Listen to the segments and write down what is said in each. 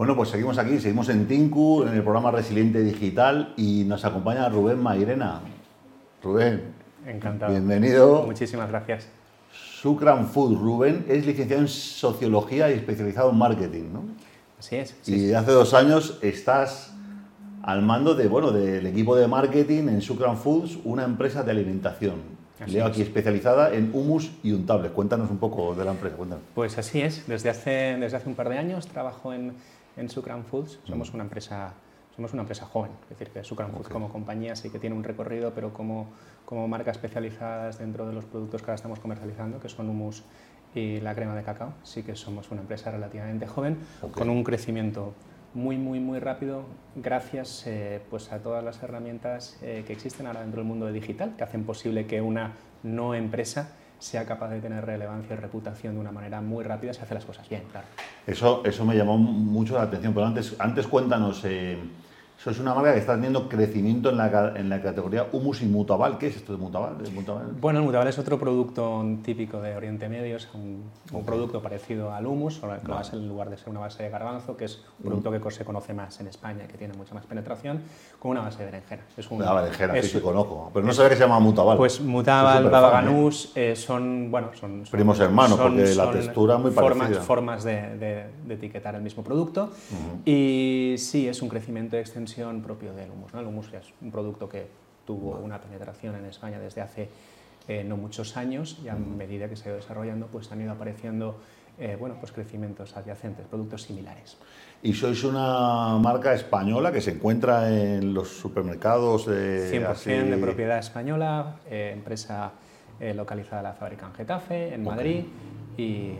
Bueno, pues seguimos aquí, seguimos en Tinku, en el programa Resiliente Digital y nos acompaña Rubén Mairena. Rubén. Encantado. Bienvenido. Muchísimas gracias. Sucran Food. Rubén es licenciado en Sociología y especializado en Marketing, ¿no? Así es. y hace dos años estás al mando de, bueno, del equipo de marketing en Sucran Foods, una empresa de alimentación. Leo aquí especializada en humus y untables. Cuéntanos un poco de la empresa. Cuéntanos. Pues así es. Desde hace, desde hace un par de años trabajo en, en Sucran Foods. Somos mm. una empresa somos una empresa joven, es decir, que Sucran Foods como compañía sí que tiene un recorrido, pero como, como marca especializadas dentro de los productos que ahora estamos comercializando, que son humus y la crema de cacao, sí que somos una empresa relativamente joven, con un crecimiento muy, muy, muy rápido gracias eh, pues a todas las herramientas eh, que existen ahora dentro del mundo de digital, que hacen posible que una no empresa sea capaz de tener relevancia y reputación de una manera muy rápida si hace las cosas bien, claro. Eso, eso me llamó mucho la atención, pero antes, antes cuéntanos... Eh, eso es una marca que está teniendo crecimiento en la, en la categoría humus y mutabal. ¿Qué es esto de mutabal? Bueno, el mutabal es otro producto típico de Oriente Medio, es un, producto parecido al humus, vale. en lugar de ser una base de garbanzo, que es un producto que se conoce más en España, que tiene mucha más penetración, con una base de berenjena. Es un, la berenjena, sí que conozco, pero no sabía que se llama mutabal. Pues mutabal, babaganús, eh, son, bueno, son, Primos hermanos, porque la textura es muy formas, parecida. Formas de, de, etiquetar el mismo producto. Y sí, es un crecimiento de extensión propio del humus. El humus es un producto que tuvo una penetración en España desde hace eh, no muchos años y a medida que se ha ido desarrollando pues han ido apareciendo eh, bueno, pues crecimientos adyacentes, productos similares. ¿Y sois una marca española que se encuentra en los supermercados? de 100% de propiedad española, eh, empresa localizada en la fábrica en Getafe, en Madrid y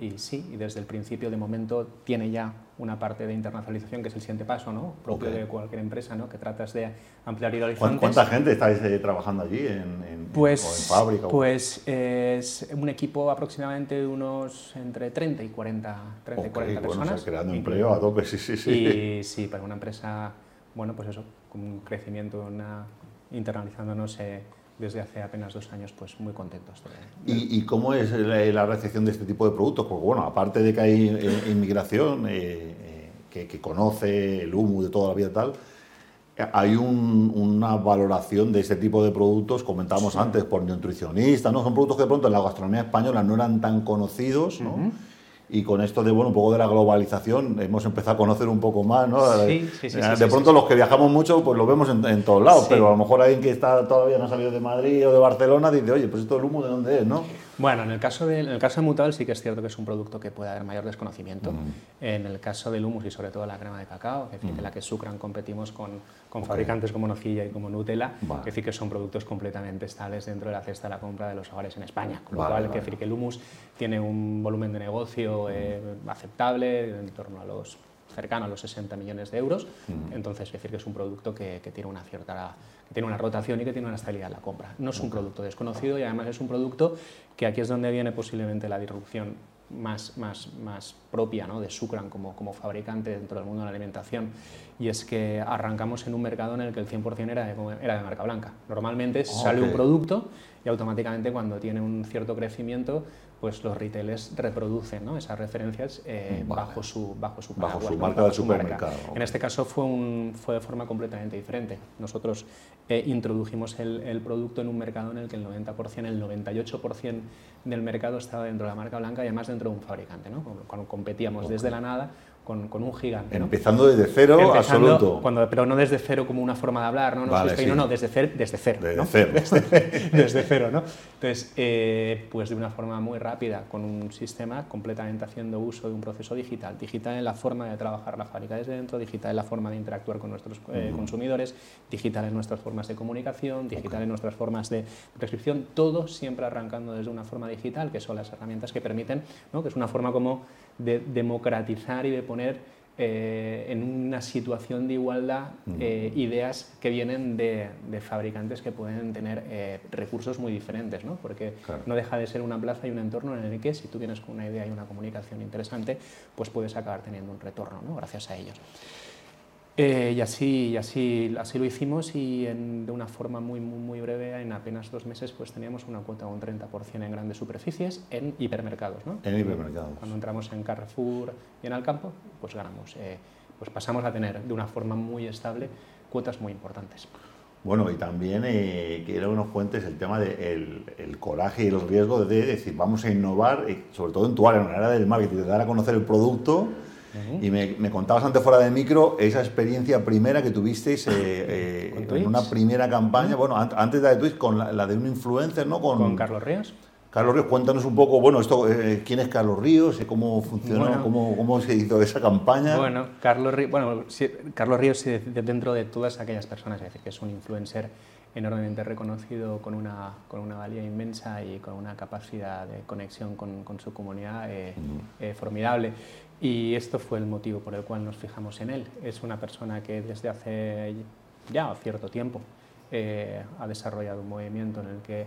y sí, y desde el principio de momento tiene ya una parte de internacionalización que es el siguiente paso, ¿no? propio de cualquier empresa, ¿no? que tratas de ampliar y horizontes. ¿Cuánta gente estáis eh, trabajando allí en, pues, o en fábrica? Pues es un equipo aproximadamente de unos entre 30 y 40, 30 y 40 bueno, personas. creando empleo a tope, sí, sí, sí. Y sí, para una empresa, bueno, pues eso, con un crecimiento, una, internalizándonos... Eh, desde hace apenas dos años pues muy contentos. ¿Y, cómo es la, recepción de este tipo de productos? Porque bueno, aparte de que hay eh, inmigración eh, eh, que, conoce el humo de toda la vida y tal, hay una valoración de este tipo de productos, comentábamos antes, por nutricionistas, ¿no? Son productos que de pronto en la gastronomía española no eran tan conocidos, ¿no? Y con esto de bueno un poco de la globalización hemos empezado a conocer un poco más no sí, sí, sí, de pronto los que viajamos mucho pues lo vemos en, todos lados pero a lo mejor alguien que está todavía no ha salido de Madrid o de Barcelona dice oye pues esto el humo de dónde es no bueno en el caso de en el caso de Mutal sí que es cierto que es un producto que puede haber mayor desconocimiento. En el caso del humus y sobre todo la crema de cacao es decir, en la que Sucran competimos con, con fabricantes como Nocilla y como Nutella es decir que son productos completamente estables dentro de la cesta de la compra de los hogares en España. Con lo cual es decir que el humus tiene un volumen de negocio eh, aceptable, en torno a los cercano a los 60 millones de euros. Entonces, es decir, que es un producto que, tiene una cierta que tiene una rotación y que tiene una estabilidad en la compra. No es un producto desconocido y además es un producto que aquí es donde viene posiblemente la disrupción más, más, más propia ¿no? de Sucran como, como fabricante dentro del mundo de la alimentación y es que arrancamos en un mercado en el que el 100% era de, era de marca blanca. Normalmente sale un producto y automáticamente cuando tiene un cierto crecimiento pues los retailers reproducen ¿no? esas referencias eh, bajo su bajo su, bajo su marca del supermercado. En este caso fue, un, fue de forma completamente diferente. Nosotros eh, introdujimos el, el, producto en un mercado en el que el 90%, el 98% del mercado estaba dentro de la marca blanca y además dentro de un fabricante. ¿no? Cuando competíamos desde la nada con, un gigante. Empezando desde cero, absoluto. Cuando, pero no desde cero como una forma de hablar, no, no, no, no desde, cero. Desde cero, desde, cero. desde, cero, ¿no? Entonces, eh, pues de una forma muy rápida, con un sistema completamente haciendo uso de un proceso digital. Digital en la forma de trabajar la fábrica desde dentro, digital en la forma de interactuar con nuestros eh, consumidores, digital en nuestras formas de comunicación, digital en nuestras formas de prescripción, todo siempre arrancando desde una forma digital, que son las herramientas que permiten, ¿no? que es una forma como de democratizar y de poner eh, en una situación de igualdad eh, ideas que vienen de, fabricantes que pueden tener eh, recursos muy diferentes, ¿no? porque no deja de ser una plaza y un entorno en el que si tú vienes con una idea y una comunicación interesante, pues puedes acabar teniendo un retorno ¿no? gracias a ellos. Eh, y así, y así, así lo hicimos y de una forma muy, muy, muy, breve, en apenas dos meses, pues teníamos una cuota de un 30% en grandes superficies en hipermercados. ¿no? En hipermercados. Cuando entramos en Carrefour y en Alcampo, pues ganamos. Eh, pues pasamos a tener de una forma muy estable cuotas muy importantes. Bueno, y también eh, quiero que nos cuentes el tema del el coraje y el riesgo de decir, vamos a innovar, sobre todo en tu área, en la área del marketing, de dar a conocer el producto y me, contabas antes fuera de micro esa experiencia primera que tuvisteis eh, eh, en una primera campaña, bueno, antes de la de Twitch, con la, de un influencer, ¿no? Con, Carlos Ríos. Carlos Ríos, cuéntanos un poco, bueno, esto, eh, ¿quién es Carlos Ríos? ¿Cómo funcionó? cómo, ¿Cómo, se hizo esa campaña? Bueno, Carlos Ríos, bueno, Carlos Ríos dentro de todas aquellas personas, es decir, que es un influencer enormemente reconocido con una, con una valía inmensa y con una capacidad de conexión con, con su comunidad formidable. Y esto fue el motivo por el cual nos fijamos en él. Es una persona que desde hace ya cierto tiempo eh, ha desarrollado un movimiento en el que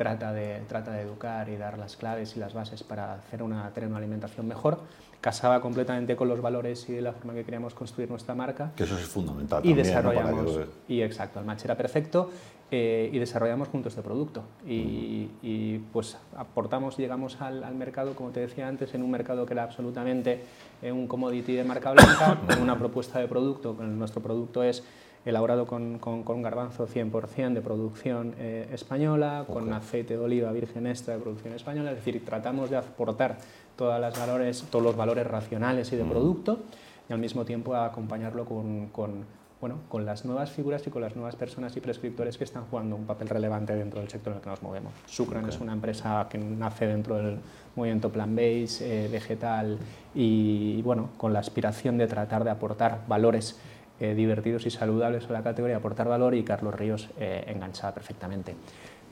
trata de, trata de educar y dar las claves y las bases para hacer una, tener una alimentación mejor. Casaba completamente con los valores y la forma que queríamos construir nuestra marca. Que eso es fundamental. Y también, desarrollamos. Y exacto, el match era perfecto eh, y desarrollamos juntos este producto. Y, pues aportamos llegamos al, mercado, como te decía antes, en un mercado que era absolutamente eh, un commodity de marca blanca, con una propuesta de producto. Nuestro producto es elaborado con, con, garbanzo 100% de producción eh, española, con aceite de oliva virgen extra de producción española, es decir, tratamos de aportar todas las valores, todos los valores racionales y de producto y al mismo tiempo acompañarlo con, con bueno, con las nuevas figuras y con las nuevas personas y prescriptores que están jugando un papel relevante dentro del sector en el que nos movemos. Sucran es una empresa que nace dentro del movimiento plant-based, eh, vegetal y, bueno, con la aspiración de tratar de aportar valores eh, divertidos y saludables a la categoría, aportar valor y Carlos Ríos eh, enganchada perfectamente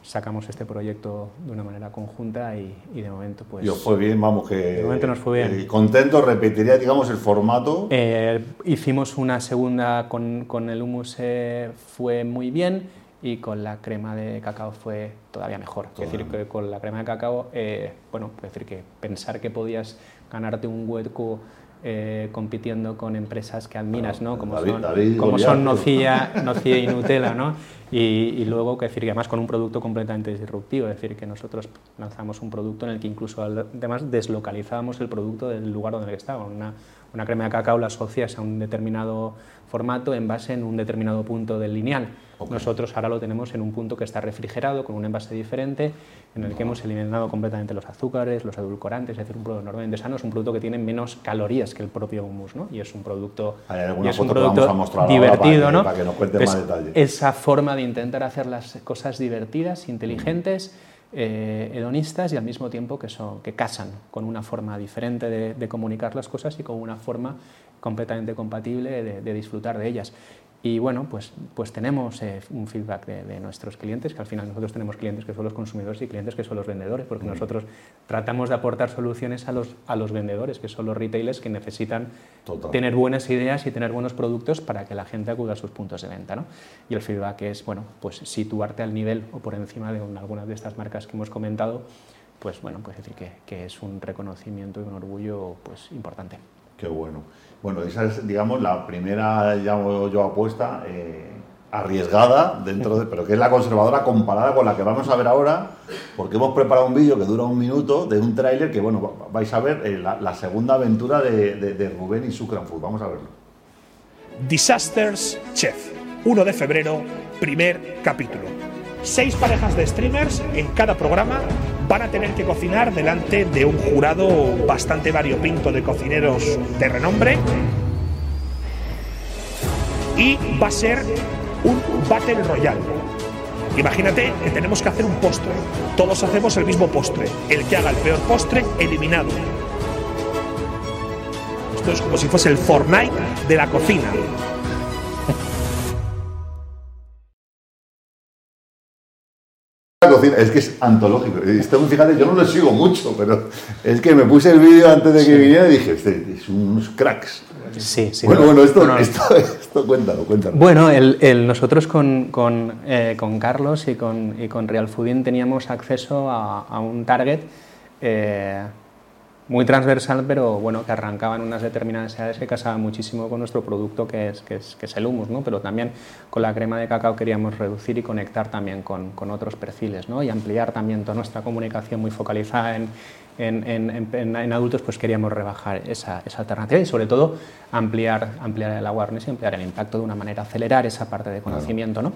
sacamos este proyecto de una manera conjunta y, de momento pues... Y fue bien, vamos, que... De momento nos fue bien. Eh, contento, repetiría, digamos, el formato. Eh, hicimos una segunda con, con el hummus, eh, fue muy bien y con la crema de cacao fue todavía mejor. Es decir, que con la crema de cacao, bueno, es decir, que pensar que podías ganarte un hueco eh, compitiendo con empresas que admiras, ¿no? como son, como son Nocilla, Nocilla y Nutella, ¿no? y, luego, que decir, que además con un producto completamente disruptivo, es decir, que nosotros lanzamos un producto en el que incluso además deslocalizábamos el producto del lugar donde estaba, una, una crema de cacao la asocias a un determinado formato en base en un determinado punto del lineal. Nosotros ahora lo tenemos en un punto que está refrigerado con un envase diferente, en el que hemos eliminado completamente los azúcares, los edulcorantes, es decir, un producto enormemente sano, es un producto que tiene menos calorías que el propio hummus, ¿no? Y es un producto, es un producto divertido, ¿no? Para que nos cuente más detalles. Esa forma de intentar hacer las cosas divertidas, inteligentes, eh, hedonistas y al mismo tiempo que, son, que casan con una forma diferente de, comunicar las cosas y con una forma completamente compatible de disfrutar de ellas. Y bueno, pues, pues tenemos eh, un feedback de, nuestros clientes, que al final nosotros tenemos clientes que son los consumidores y clientes que son los vendedores, porque nosotros tratamos de aportar soluciones a los, a los vendedores, que son los retailers que necesitan tener buenas ideas y tener buenos productos para que la gente acuda a sus puntos de venta. ¿no? Y el feedback es, bueno, pues situarte al nivel o por encima de algunas de estas marcas que hemos comentado, pues bueno, pues decir que, que es un reconocimiento y un orgullo pues importante. Qué bueno. Bueno, esa es, digamos, la primera, llamo yo, apuesta eh, arriesgada, dentro de, pero que es la conservadora comparada con la que vamos a ver ahora, porque hemos preparado un vídeo que dura un minuto de un tráiler que, bueno, vais a ver eh, la, segunda aventura de, Rubén y Food. Vamos a verlo. Disasters Chef, 1 de febrero, primer capítulo. Seis parejas de streamers en cada programa van a tener que cocinar delante de un jurado bastante variopinto de cocineros de renombre. Y va a ser un Battle Royale. Imagínate que tenemos que hacer un postre. Todos hacemos el mismo postre. El que haga el peor postre, eliminado. Esto es como si fuese el Fortnite de la cocina. Es que es antológico. fíjate, yo no lo sigo mucho, pero es que me puse el vídeo antes de que viniera y dije, este, es unos cracks. Sí, sí. Bueno, bueno, esto, esto, cuéntalo, cuéntalo. Bueno, el, nosotros con, con, eh, con, Carlos y con, y con Real Fooding teníamos acceso a, a un target eh, muy transversal, pero bueno, que arrancaba en unas determinadas edades que casaba muchísimo con nuestro producto que es, que es, que es el humus, ¿no? pero también con la crema de cacao queríamos reducir y conectar también con, con otros perfiles ¿no? y ampliar también toda nuestra comunicación muy focalizada en, en, en, en, adultos, pues queríamos rebajar esa, esa, alternativa y sobre todo ampliar, ampliar el awareness y ampliar el impacto de una manera, acelerar esa parte de conocimiento. ¿no?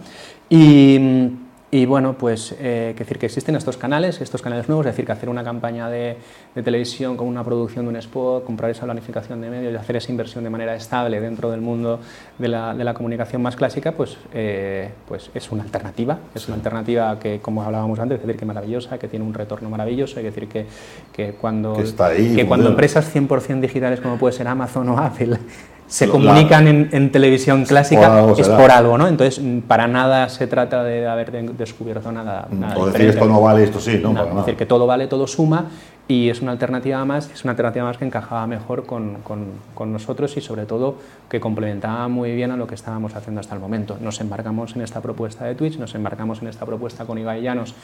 Y, y bueno, pues eh, decir que existen estos canales, estos canales nuevos, es decir, que hacer una campaña de, de, televisión con una producción de un spot, comprar esa planificación de medios y hacer esa inversión de manera estable dentro del mundo de la, de la comunicación más clásica, pues, eh, pues es una alternativa. Es una alternativa que, como hablábamos antes, es decir, que maravillosa, que tiene un retorno maravilloso, es decir, que, que cuando, que, ahí, que cuando empresas 100% digitales como puede ser Amazon o Apple se comunican en, en, televisión clásica por es por algo, ¿no? Entonces, para nada se trata de haber descubierto nada. nada o decir esto no vale, esto sí, ¿no? Es decir, que todo vale, todo suma y es una alternativa más, es una alternativa más que encajaba mejor con, con, con, nosotros y sobre todo que complementaba muy bien a lo que estábamos haciendo hasta el momento. Nos embarcamos en esta propuesta de Twitch, nos embarcamos en esta propuesta con Ibai Llanos,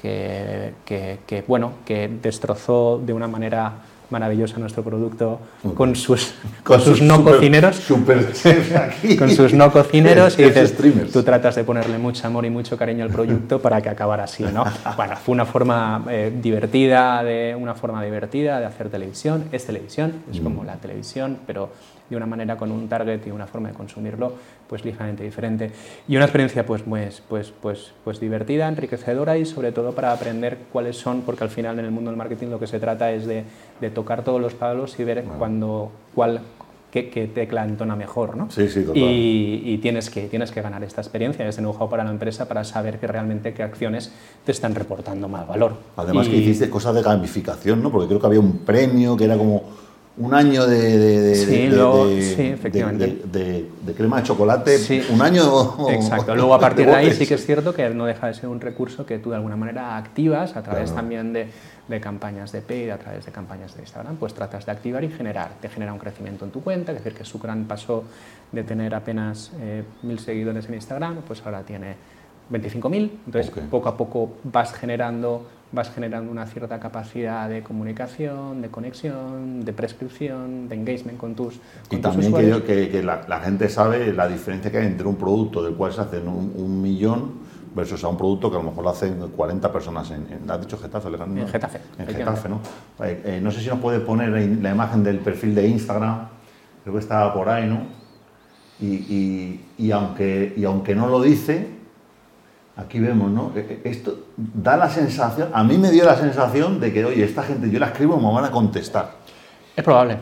que, que, que bueno, que destrozó de una manera maravilloso nuestro producto con sus, con, sus, no super, cocineros. Super aquí. con sus no cocineros y dices, tú tratas de ponerle mucho amor y mucho cariño al producto para que acabara así, ¿no? Bueno, fue una forma eh, divertida, de, una forma divertida de hacer televisión. Es televisión, es como la televisión, pero de una manera con un target y una forma de consumirlo pues ligeramente diferente. Y una experiencia pues, pues, pues, pues, pues divertida, enriquecedora y sobre todo para aprender cuáles son, porque al final en el mundo del marketing lo que se trata es de, de tocar todos los palos y ver cuando, cuál, qué, qué, tecla entona mejor, ¿no? Sí, sí, total. Y, y, tienes, que, tienes que ganar esta experiencia, este know-how para la empresa para saber que realmente qué acciones te están reportando más valor. Además y, que hiciste cosas de gamificación, ¿no? Porque creo que había un premio que era como un año de, de, de, sí, de, luego, de, sí, efectivamente. de, crema de chocolate, sí. un año. Exacto. Luego a partir de ahí sí que es cierto que no deja de ser un recurso que tú de alguna manera activas a través Claro. también de, campañas de paid, a través de campañas de Instagram, pues tratas de activar y generar. Te genera un crecimiento en tu cuenta, es decir, que Sucran pasó de tener apenas eh, mil seguidores en Instagram, pues ahora tiene 25.000. Entonces, poco a poco vas generando vas generando una cierta capacidad de comunicación, de conexión, de prescripción, de engagement con tus, Y también que, que, que la, la, gente sabe la diferencia que hay entre un producto del cual se hacen un, un, millón versus a un producto que a lo mejor lo hacen 40 personas en, en ¿has dicho Getafe? ¿no? En Getafe. En Getafe, ¿no? Eh, eh, no sé si nos puede poner la imagen del perfil de Instagram, creo que estaba por ahí, ¿no? Y, y, y aunque, y aunque no lo dice, aquí vemos, ¿no? Eh, Esto da la sensación, a mí me dio la sensación de que, oye, esta gente, yo la escribo y me van a contestar. Es probable,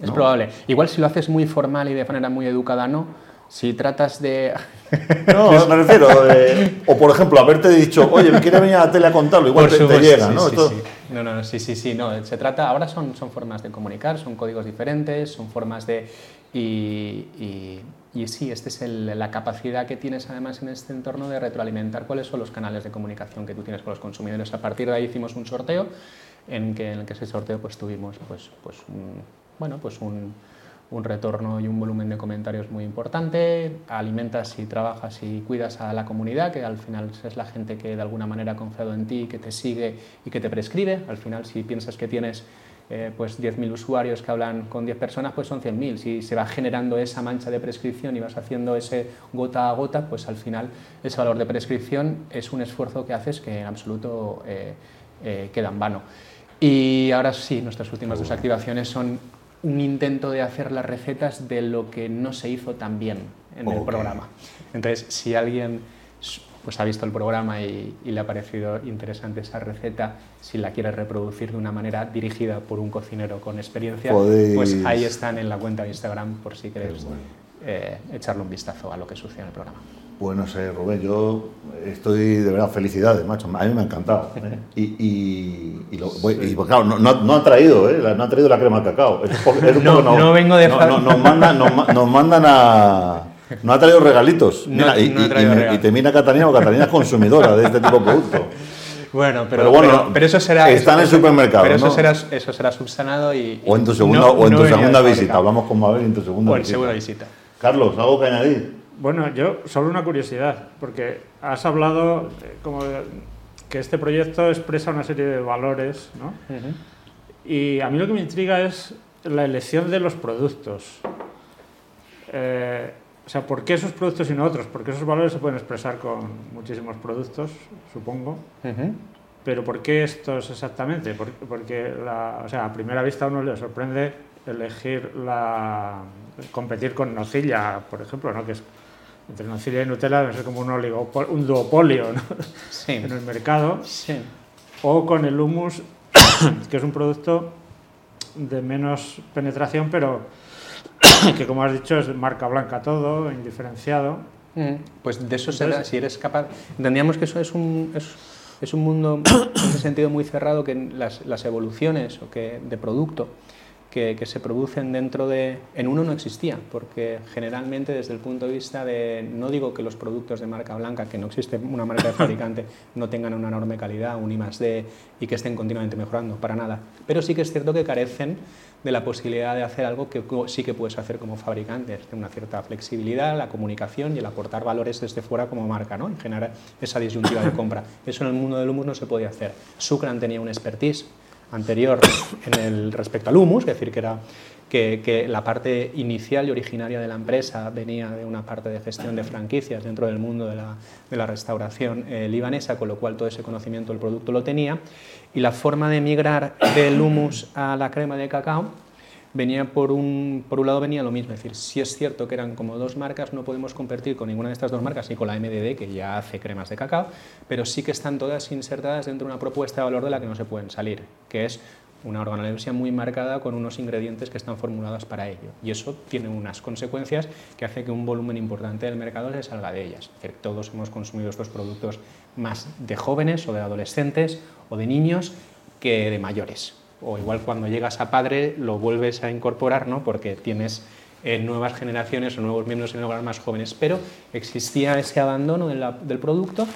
es ¿No? probable. Igual si lo haces muy formal y de manera muy educada, no. Si tratas de... No, me refiero, eh, o por ejemplo, haberte dicho, oye, me quiere venir a la tele a contarlo, igual te, te llega, sí, ¿no? sí, Esto- sí. No, no, sí, sí, sí, no. Se trata, ahora son, son formas de comunicar, son códigos diferentes, son formas de... Y, y, y sí, esta es el- la capacidad que tienes además en este entorno de retroalimentar cuáles son los canales de comunicación que tú tienes con los consumidores. A partir de ahí hicimos un sorteo en que en el que ese sorteo pues tuvimos pues, pues un, bueno, pues un, un retorno y un volumen de comentarios muy importante, alimentas y trabajas y cuidas a la comunidad, que al final es la gente que de alguna manera ha confiado en ti, que te sigue y que te prescribe. Al final, si piensas que tienes eh, pues 10.000 usuarios que hablan con 10 personas, pues son 100.000. Si se va generando esa mancha de prescripción y vas haciendo ese gota a gota, pues al final ese valor de prescripción es un esfuerzo que haces que en absoluto eh, eh, queda en vano. Y ahora sí, nuestras últimas dos activaciones son un intento de hacer las recetas de lo que no se hizo tan bien en el programa. Entonces, si alguien pues, ha visto el programa y, y le ha parecido interesante esa receta, si la quiere reproducir de una manera dirigida por un cocinero con experiencia, Podéis- pues ahí están en la cuenta de Instagram por si queréis bueno. eh, echarle un vistazo a lo que sucede en el programa. Pues no sé, Rubén, yo estoy de verdad, felicidades, macho. A mí me ha encantado. ¿eh? Y, y, y, lo- voy- y, pues, claro, no, no, no ha traído, ¿eh? La- no ha traído la crema de cacao. Es No, no vengo de no, fa- no, nos, mandan, nos, nos mandan a. No ha traído regalitos. No- Mira, y, no y- traído y me- y te mira Catalina, porque Catalina es consumidora de este tipo de productos. Bueno, pero, Pero bueno, pero, pero eso será. está en el eso- supermercado, Pero eso, ¿no? será, eso será subsanado y. O en tu segunda, no- o en no tu segunda visita. Hablamos con Mabel en tu segunda O en visita. segunda visita. Carlos, ¿algo que añadir? Bueno, yo solo una curiosidad, porque has hablado eh, como de- que este proyecto expresa una serie de valores, ¿no? Y a mí lo que me intriga es la elección de los productos. Eh, o sea, ¿por qué esos productos y no otros? Porque esos valores se pueden expresar con muchísimos productos, supongo. Pero ¿por qué estos exactamente? Porque, la, o sea, a primera vista a uno le sorprende elegir la competir con nocilla, por ejemplo, ¿no? que es entre nocilla y Nutella debe ser como un, un duopolio en el mercado. O con el humus, que es un producto de menos penetración, pero que como has dicho es marca blanca todo, indiferenciado. Mm, pues de eso será, si eres capaz... Entendíamos que eso es un, es, un mundo en ese sentido muy cerrado, que las, las evoluciones o que, de producto que, se producen dentro de... En uno no existía, porque generalmente desde el punto de vista de... No digo que los productos de marca blanca, que no existe una marca de fabricante, no tengan una enorme calidad, un I D y que estén continuamente mejorando, para nada. Pero sí que es cierto que carecen de la posibilidad de hacer algo que sí que puedes hacer como fabricante, una cierta flexibilidad, la comunicación y el aportar valores desde fuera como marca, ¿no? en generar esa disyuntiva de compra. Eso en el mundo del humus no se podía hacer. Sucran tenía un expertise anterior en el respecto al humus, es decir, que era que, la parte inicial y originaria de la empresa venía de una parte de gestión de franquicias dentro del mundo de la, restauración eh, libanesa, con lo cual todo ese conocimiento del producto lo tenía, y la forma de migrar del humus a la crema de cacao venía por un, por un lado venía lo mismo, es decir, si es cierto que eran como dos marcas, no podemos competir con ninguna de estas dos marcas, ni con la MDD, que ya hace cremas de cacao, pero sí que están todas insertadas dentro de una propuesta de valor de la que no se pueden salir, que es una organolepsia muy marcada con unos ingredientes que están formulados para ello. Y eso tiene unas consecuencias que hace que un volumen importante del mercado se salga de ellas. Es decir, todos hemos consumido estos productos más de jóvenes o de adolescentes o de niños que de mayores o igual cuando llegas a padre lo vuelves a incorporar, ¿no? porque tienes eh, nuevas generaciones o nuevos miembros en el hogar más jóvenes, pero existía ese abandono del producto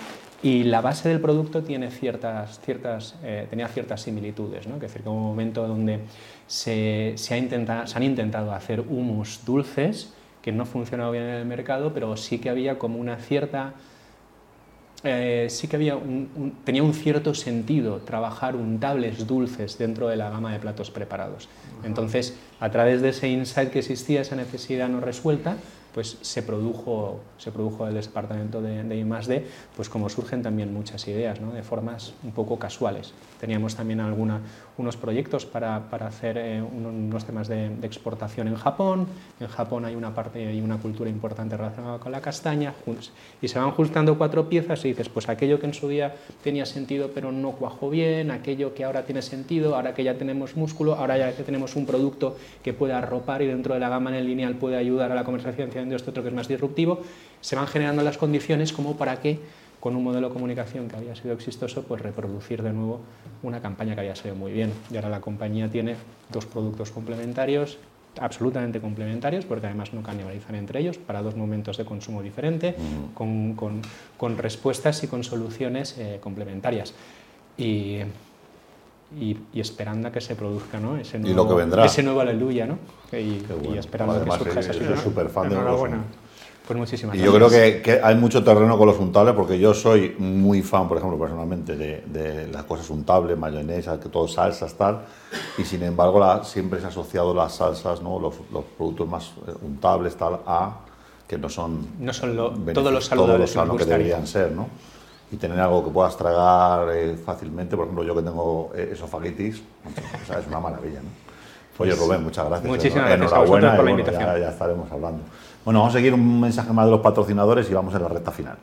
y la base del producto tiene ciertas, ciertas, eh, tenía ciertas similitudes, ¿no? que es decir, un momento donde se, se, se han intentado hacer humus dulces que no funcionado bien en el mercado, pero sí que había como una cierta eh, sí que había tenía un cierto sentido trabajar untables dulces dentro de la gama de platos preparados. Entonces, a través de ese insight que existía, esa necesidad no resuelta, pues se produjo, se produjo el departamento de, de I+.D., pues como surgen también muchas ideas, ¿no? de formas un poco casuales. Teníamos también alguna, unos proyectos para, para hacer eh, unos temas de, exportación en Japón. En Japón hay una parte y una cultura importante relacionada con la castaña, y se van juntando cuatro piezas y dices, pues aquello que en su día tenía sentido pero no cuajó bien, aquello que ahora tiene sentido, ahora que ya tenemos músculo, ahora ya que tenemos un producto que puede arropar y dentro de la gama en el lineal puede ayudar a la comercialización de este otro que es más disruptivo, se van generando las condiciones como para que con un modelo de comunicación que había sido exitoso, pues reproducir de nuevo una campaña que había salido muy bien. Y ahora la compañía tiene dos productos complementarios, absolutamente complementarios, porque además no canibalizan entre ellos, para dos momentos de consumo diferentes, con, con, respuestas y con soluciones eh, complementarias. Y, y, esperando a que se produzca ¿no? ese, nuevo, ese nuevo aleluya, ¿no? y, esperando a que surja esa Yo soy súper fan de los pues muchísimas y yo creo que, que, hay mucho terreno con los untables, porque yo soy muy fan, por ejemplo, personalmente, de, de las cosas untables, mayonesa, que todo salsas, tal, y sin embargo la, siempre se ha asociado las salsas, ¿no? los, los productos más eh, untables, tal, a que no son, no son lo, todos los saludables todos los que deberían ser, ¿no? Y tener algo que puedas tragar eh, fácilmente. Por ejemplo, yo que tengo eh, esofagitis, o sea, es una maravilla. ¿no? Oye, pues Rubén, muchas gracias. Muchísimas gracias Enhorabuena por la invitación. ya, ya estaremos hablando. Bueno, vamos a seguir un mensaje más de los patrocinadores y vamos a la recta final.